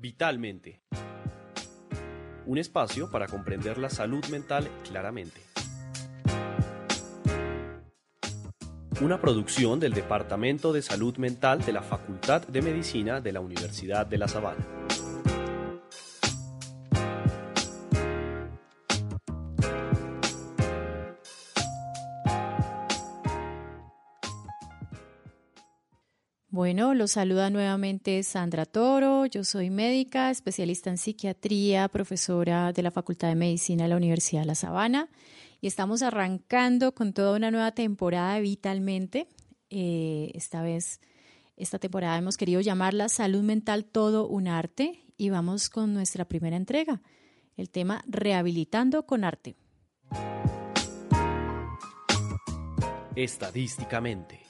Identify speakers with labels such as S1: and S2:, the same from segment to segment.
S1: Vitalmente. Un espacio para comprender la salud mental claramente. Una producción del Departamento de Salud Mental de la Facultad de Medicina de la Universidad de La Sabana.
S2: Bueno, los saluda nuevamente Sandra Toro. Yo soy médica, especialista en psiquiatría, profesora de la Facultad de Medicina de la Universidad de La Sabana. Y estamos arrancando con toda una nueva temporada Vitalmente. Eh, esta vez, esta temporada hemos querido llamarla Salud Mental Todo un Arte. Y vamos con nuestra primera entrega, el tema Rehabilitando con Arte.
S1: Estadísticamente.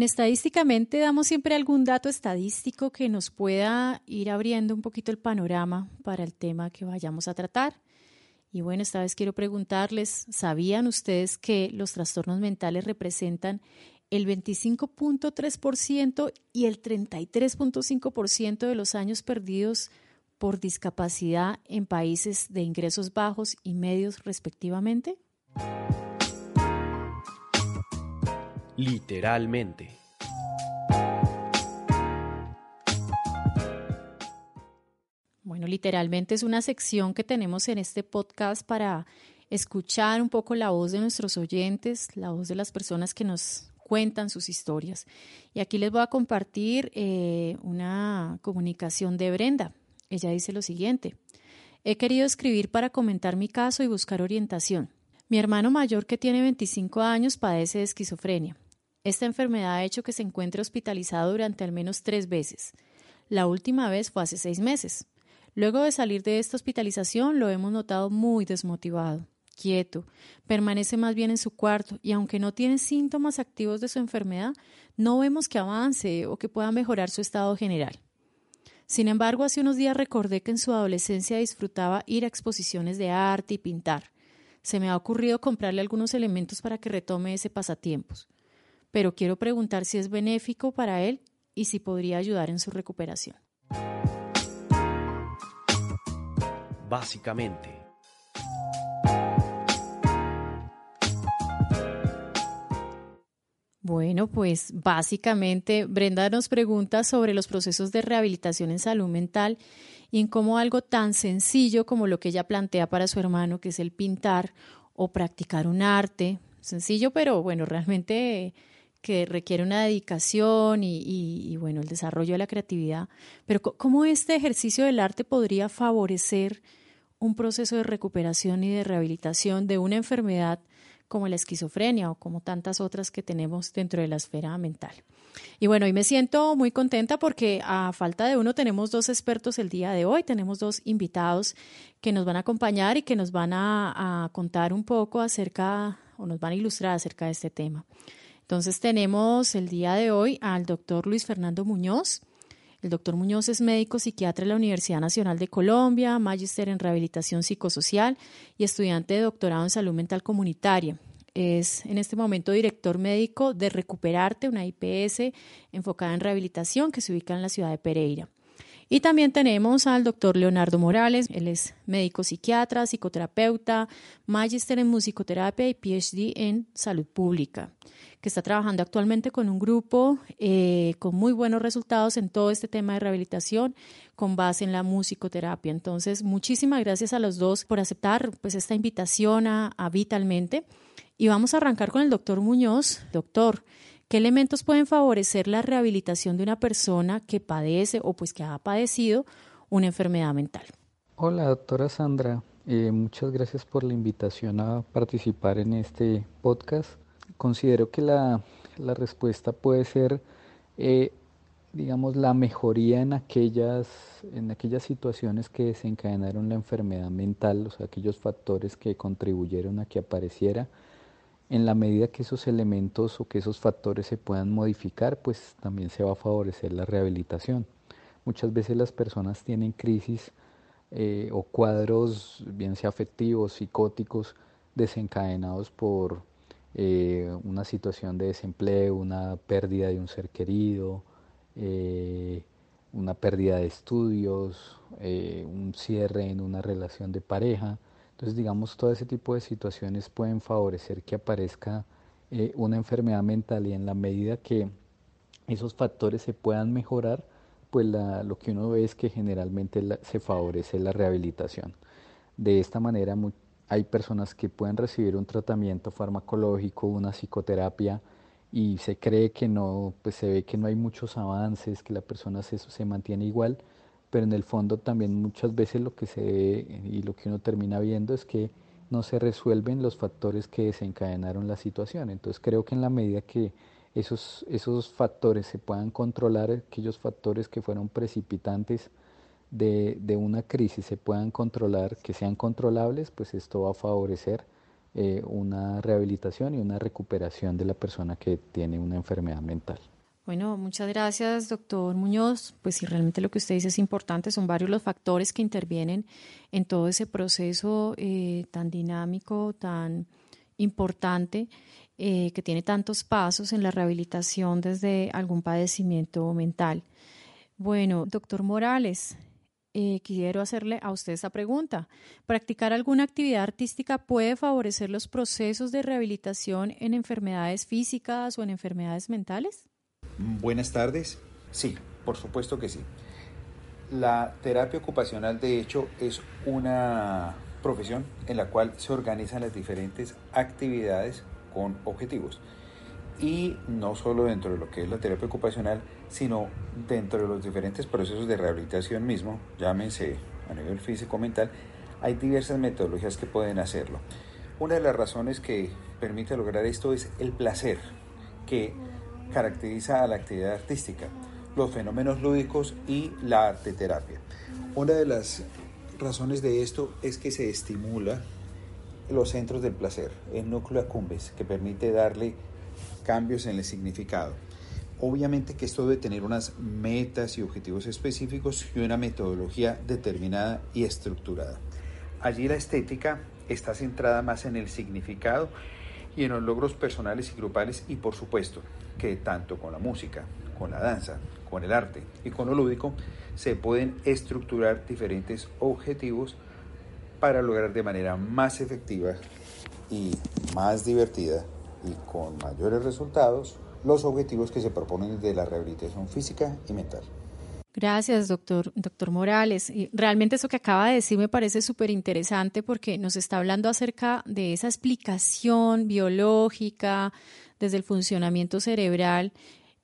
S2: En estadísticamente damos siempre algún dato estadístico que nos pueda ir abriendo un poquito el panorama para el tema que vayamos a tratar. Y bueno, esta vez quiero preguntarles, ¿sabían ustedes que los trastornos mentales representan el 25.3% y el 33.5% de los años perdidos por discapacidad en países de ingresos bajos y medios respectivamente?
S1: Literalmente.
S2: Bueno, literalmente es una sección que tenemos en este podcast para escuchar un poco la voz de nuestros oyentes, la voz de las personas que nos cuentan sus historias. Y aquí les voy a compartir eh, una comunicación de Brenda. Ella dice lo siguiente. He querido escribir para comentar mi caso y buscar orientación. Mi hermano mayor, que tiene 25 años, padece de esquizofrenia. Esta enfermedad ha hecho que se encuentre hospitalizado durante al menos tres veces. La última vez fue hace seis meses. Luego de salir de esta hospitalización lo hemos notado muy desmotivado, quieto, permanece más bien en su cuarto y aunque no tiene síntomas activos de su enfermedad, no vemos que avance o que pueda mejorar su estado general. Sin embargo, hace unos días recordé que en su adolescencia disfrutaba ir a exposiciones de arte y pintar. Se me ha ocurrido comprarle algunos elementos para que retome ese pasatiempos pero quiero preguntar si es benéfico para él y si podría ayudar en su recuperación.
S1: Básicamente.
S2: Bueno, pues básicamente Brenda nos pregunta sobre los procesos de rehabilitación en salud mental y en cómo algo tan sencillo como lo que ella plantea para su hermano, que es el pintar o practicar un arte, sencillo, pero bueno, realmente que requiere una dedicación y, bueno, el desarrollo de la creatividad, pero ¿cómo este ejercicio del arte podría favorecer un proceso de recuperación y de rehabilitación de una enfermedad como la esquizofrenia o como tantas otras que tenemos dentro de la esfera mental? Y bueno, hoy me siento muy contenta porque a falta de uno tenemos dos expertos el día de hoy, tenemos dos invitados que nos van a acompañar y que nos van a contar un poco acerca o nos van a ilustrar acerca de este tema. Entonces tenemos el día de hoy al doctor Luis Fernando Muñoz. El doctor Muñoz es médico psiquiatra de la Universidad Nacional de Colombia, magíster en rehabilitación psicosocial y estudiante de doctorado en salud mental comunitaria. Es en este momento director médico de Recuperarte, una IPS enfocada en rehabilitación que se ubica en la ciudad de Pereira. Y también tenemos al doctor Leonardo Morales, él es médico psiquiatra, psicoterapeuta, magíster en musicoterapia y PhD en salud pública que está trabajando actualmente con un grupo eh, con muy buenos resultados en todo este tema de rehabilitación con base en la musicoterapia. Entonces, muchísimas gracias a los dos por aceptar pues, esta invitación a, a Vitalmente. Y vamos a arrancar con el doctor Muñoz. Doctor, ¿qué elementos pueden favorecer la rehabilitación de una persona que padece o pues que ha padecido una enfermedad mental?
S3: Hola, doctora Sandra. Eh, muchas gracias por la invitación a participar en este podcast considero que la, respuesta puede ser, eh, digamos, la mejoría en aquellas, en aquellas situaciones que desencadenaron la enfermedad mental, o sea, aquellos factores que contribuyeron a que apareciera. En la medida que esos elementos o que esos factores se puedan modificar, pues también se va a favorecer la rehabilitación. Muchas veces las personas tienen crisis eh, o cuadros, bien sea afectivos, psicóticos, desencadenados por eh, una situación de desempleo, una pérdida de un ser querido, eh, una pérdida de estudios, un cierre en una relación de pareja. Entonces, digamos, todo ese tipo de situaciones pueden favorecer que aparezca una enfermedad mental y en la medida que esos factores se puedan mejorar, pues lo que uno ve es que generalmente se favorece la rehabilitación. De esta manera, hay personas que pueden recibir un tratamiento farmacológico, una psicoterapia, y se cree que no, pues se ve que no hay muchos avances, que la persona se, se mantiene igual, pero en el fondo también muchas veces lo que se ve y lo que uno termina viendo es que no se resuelven los factores que desencadenaron la situación. Entonces creo que en la medida que esos, esos factores se puedan controlar, aquellos factores que fueron precipitantes de, de, una crisis se puedan controlar, que sean controlables, pues esto va a favorecer eh, una rehabilitación y una recuperación de la persona que tiene una enfermedad mental.
S2: Bueno, muchas gracias, doctor Muñoz. Pues si realmente lo que usted dice es importante, son varios los factores que intervienen en todo ese proceso eh, tan dinámico, tan importante, eh, que tiene tantos pasos en la rehabilitación desde algún padecimiento mental. Bueno, doctor Morales, eh, quiero hacerle a usted esa pregunta. ¿Practicar alguna actividad artística puede favorecer los procesos de rehabilitación en enfermedades físicas o en enfermedades mentales?
S4: Buenas tardes. Sí, por supuesto que sí. La terapia ocupacional, de hecho, es una profesión en la cual se organizan las diferentes actividades con objetivos y no solo dentro de lo que es la terapia ocupacional, sino dentro de los diferentes procesos de rehabilitación mismo, llámense a nivel físico-mental, hay diversas metodologías que pueden hacerlo. Una de las razones que permite lograr esto es el placer que caracteriza a la actividad artística, los fenómenos lúdicos y la arte terapia. Una de las razones de esto es que se estimula los centros del placer, el núcleo accumbens, que permite darle cambios en el significado. Obviamente que esto debe tener unas metas y objetivos específicos y una metodología determinada y estructurada. Allí la estética está centrada más en el significado y en los logros personales y grupales y por supuesto que tanto con la música, con la danza, con el arte y con lo lúdico se pueden estructurar diferentes objetivos para lograr de manera más efectiva y más divertida y con mayores resultados los objetivos que se proponen de la rehabilitación física y mental.
S2: Gracias, doctor, doctor Morales. Y realmente eso que acaba de decir me parece súper interesante porque nos está hablando acerca de esa explicación biológica desde el funcionamiento cerebral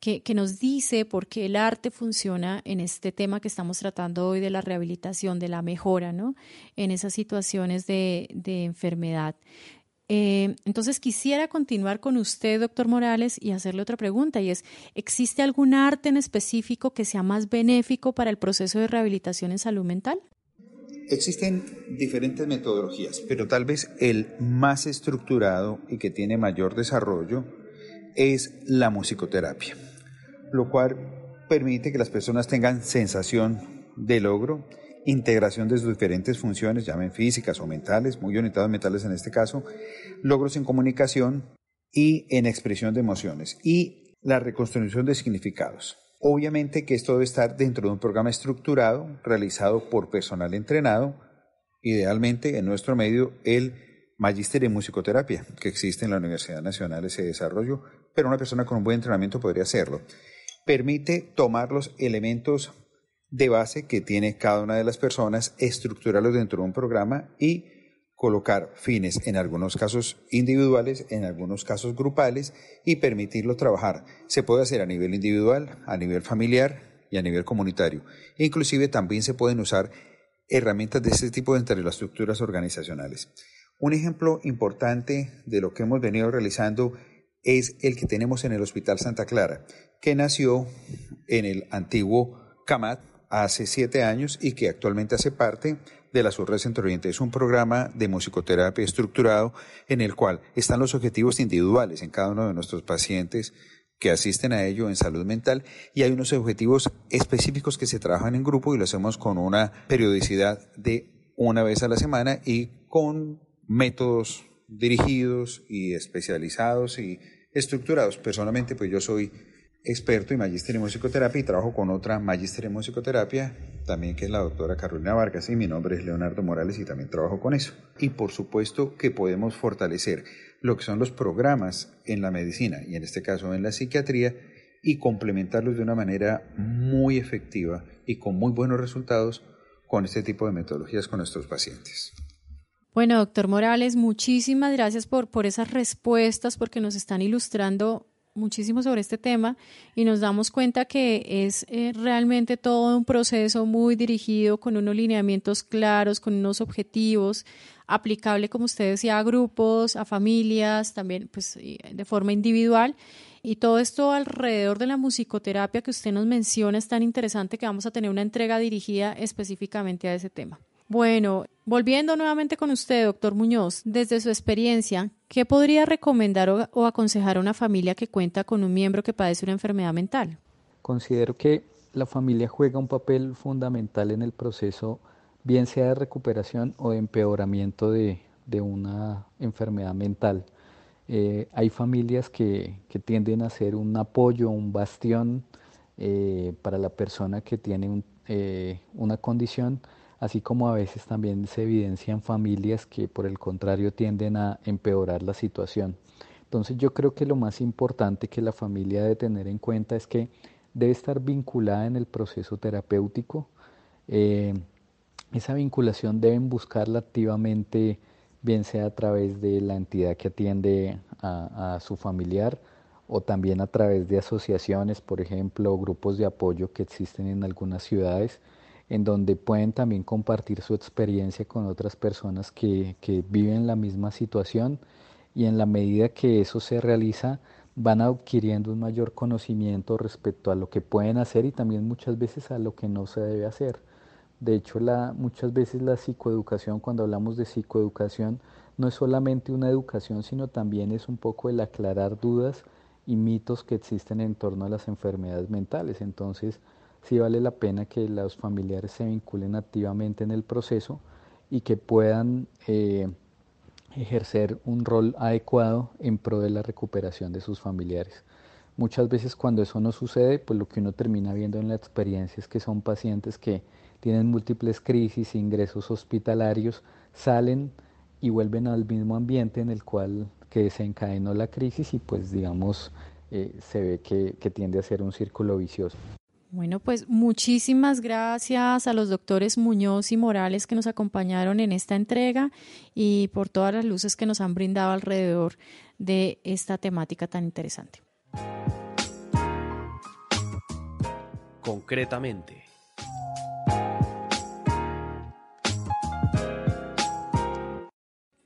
S2: que, que, nos dice por qué el arte funciona en este tema que estamos tratando hoy de la rehabilitación, de la mejora, ¿no? En esas situaciones de, de enfermedad. Eh, entonces quisiera continuar con usted, doctor Morales, y hacerle otra pregunta, y es, ¿existe algún arte en específico que sea más benéfico para el proceso de rehabilitación en salud mental?
S4: Existen diferentes metodologías, pero tal vez el más estructurado y que tiene mayor desarrollo es la musicoterapia, lo cual permite que las personas tengan sensación de logro integración de sus diferentes funciones, llamen físicas o mentales, muy orientadas mentales en este caso, logros en comunicación y en expresión de emociones y la reconstrucción de significados. Obviamente que esto debe estar dentro de un programa estructurado, realizado por personal entrenado, idealmente en nuestro medio el magíster en musicoterapia que existe en la Universidad Nacional ese desarrollo, pero una persona con un buen entrenamiento podría hacerlo. Permite tomar los elementos de base que tiene cada una de las personas, estructurarlos dentro de un programa y colocar fines en algunos casos individuales, en algunos casos grupales y permitirlo trabajar. Se puede hacer a nivel individual, a nivel familiar y a nivel comunitario. Inclusive también se pueden usar herramientas de este tipo entre las estructuras organizacionales. Un ejemplo importante de lo que hemos venido realizando es el que tenemos en el Hospital Santa Clara, que nació en el antiguo CAMAT, hace siete años y que actualmente hace parte de la Sur Centro Oriente. Es un programa de musicoterapia estructurado en el cual están los objetivos individuales en cada uno de nuestros pacientes que asisten a ello en salud mental y hay unos objetivos específicos que se trabajan en grupo y lo hacemos con una periodicidad de una vez a la semana y con métodos dirigidos y especializados y estructurados. Personalmente, pues yo soy experto y magíster en musicoterapia y trabajo con otra magíster en musicoterapia, también que es la doctora Carolina Vargas y mi nombre es Leonardo Morales y también trabajo con eso. Y por supuesto que podemos fortalecer lo que son los programas en la medicina y en este caso en la psiquiatría y complementarlos de una manera muy efectiva y con muy buenos resultados con este tipo de metodologías con nuestros pacientes.
S2: Bueno, doctor Morales, muchísimas gracias por, por esas respuestas, porque nos están ilustrando muchísimo sobre este tema y nos damos cuenta que es eh, realmente todo un proceso muy dirigido con unos lineamientos claros, con unos objetivos, aplicable, como usted decía, a grupos, a familias, también pues de forma individual. Y todo esto alrededor de la musicoterapia que usted nos menciona es tan interesante que vamos a tener una entrega dirigida específicamente a ese tema. Bueno, volviendo nuevamente con usted, doctor Muñoz, desde su experiencia, ¿qué podría recomendar o, aconsejar a una familia que cuenta con un miembro que padece una enfermedad mental?
S3: Considero que la familia juega un papel fundamental en el proceso, bien sea de recuperación o de empeoramiento de, una enfermedad mental. Eh, hay familias que, tienden a ser un apoyo, un bastión eh, para la persona que tiene eh, una condición así como a veces también se evidencian familias que por el contrario tienden a empeorar la situación. Entonces yo creo que lo más importante que la familia debe tener en cuenta es que debe estar vinculada en el proceso terapéutico. Eh, esa vinculación deben buscarla activamente, bien sea a través de la entidad que atiende a, a su familiar o también a través de asociaciones, por ejemplo, grupos de apoyo que existen en algunas ciudades en donde pueden también compartir su experiencia con otras personas que, que viven la misma situación y en la medida que eso se realiza van adquiriendo un mayor conocimiento respecto a lo que pueden hacer y también muchas veces a lo que no se debe hacer. De hecho, la, muchas veces la psicoeducación, cuando hablamos de psicoeducación, no es solamente una educación, sino también es un poco el aclarar dudas y mitos que existen en torno a las enfermedades mentales. Entonces, sí vale la pena que los familiares se vinculen activamente en el proceso y que puedan eh, ejercer un rol adecuado en pro de la recuperación de sus familiares. Muchas veces cuando eso no sucede, pues lo que uno termina viendo en la experiencia es que son pacientes que tienen múltiples crisis, ingresos hospitalarios, salen y vuelven al mismo ambiente en el cual que desencadenó la crisis y pues digamos eh, se ve que tiende a ser un círculo vicioso.
S2: Bueno, pues muchísimas gracias a los doctores Muñoz y Morales que nos acompañaron en esta entrega y por todas las luces que nos han brindado alrededor de esta temática tan interesante.
S1: Concretamente.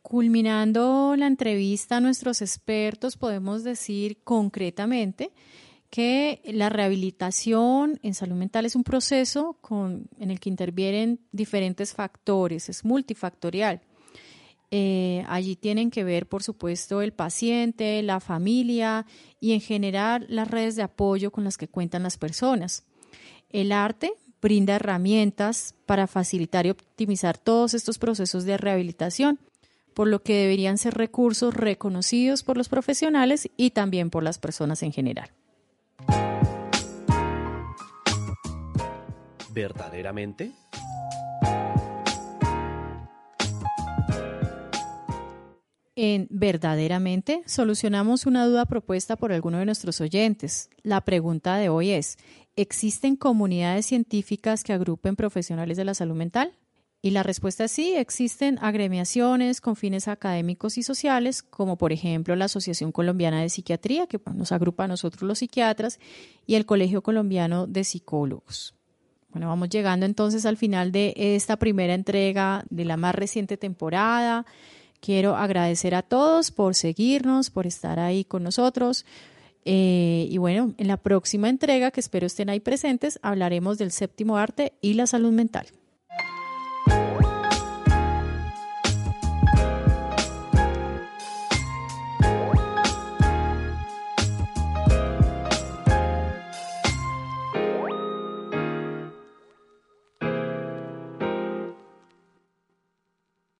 S2: Culminando la entrevista a nuestros expertos, podemos decir concretamente que la rehabilitación en salud mental es un proceso en el que intervienen diferentes factores, es multifactorial. Eh, allí tienen que ver, por supuesto, el paciente, la familia y en general las redes de apoyo con las que cuentan las personas. El arte brinda herramientas para facilitar y optimizar todos estos procesos de rehabilitación, por lo que deberían ser recursos reconocidos por los profesionales y también por las personas en general.
S1: Verdaderamente?
S2: En Verdaderamente solucionamos una duda propuesta por alguno de nuestros oyentes. La pregunta de hoy es, ¿existen comunidades científicas que agrupen profesionales de la salud mental? Y la respuesta es sí, existen agremiaciones con fines académicos y sociales, como por ejemplo la Asociación Colombiana de Psiquiatría, que nos agrupa a nosotros los psiquiatras, y el Colegio Colombiano de Psicólogos. Bueno, vamos llegando entonces al final de esta primera entrega de la más reciente temporada. Quiero agradecer a todos por seguirnos, por estar ahí con nosotros. Eh, y bueno, en la próxima entrega, que espero estén ahí presentes, hablaremos del séptimo arte y la salud mental.